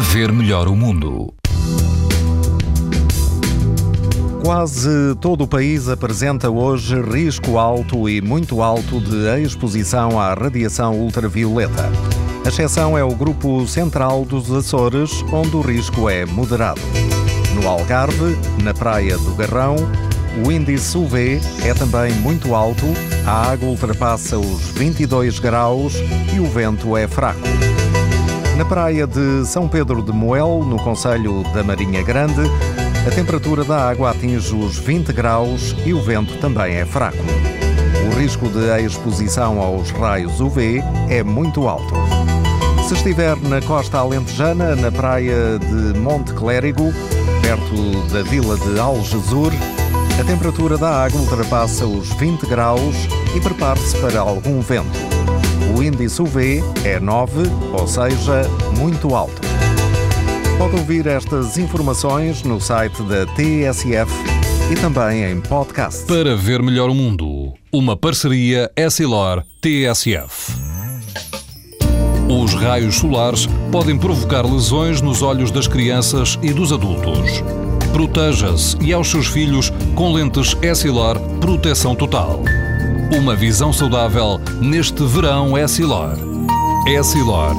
ver melhor o mundo. Quase todo o país apresenta hoje risco alto e muito alto de exposição à radiação ultravioleta. A exceção é o grupo central dos Açores, onde o risco é moderado. No Algarve, na Praia do Garrão, o índice UV é também muito alto, a água ultrapassa os 22 graus e o vento é fraco. Na praia de São Pedro de Moel, no Conselho da Marinha Grande, a temperatura da água atinge os 20 graus e o vento também é fraco. O risco de exposição aos raios UV é muito alto. Se estiver na costa alentejana, na praia de Monte Clérigo, perto da vila de Algesur, a temperatura da água ultrapassa os 20 graus e prepare-se para algum vento. Índice UV é 9, ou seja, muito alto. Pode ouvir estas informações no site da TSF e também em podcast. Para ver melhor o mundo, uma parceria Essilor-TSF. Os raios solares podem provocar lesões nos olhos das crianças e dos adultos. Proteja-se e aos seus filhos com lentes Essilor Proteção Total. Uma visão saudável neste verão Essilor. Essilor.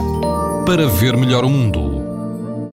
Para ver melhor o mundo.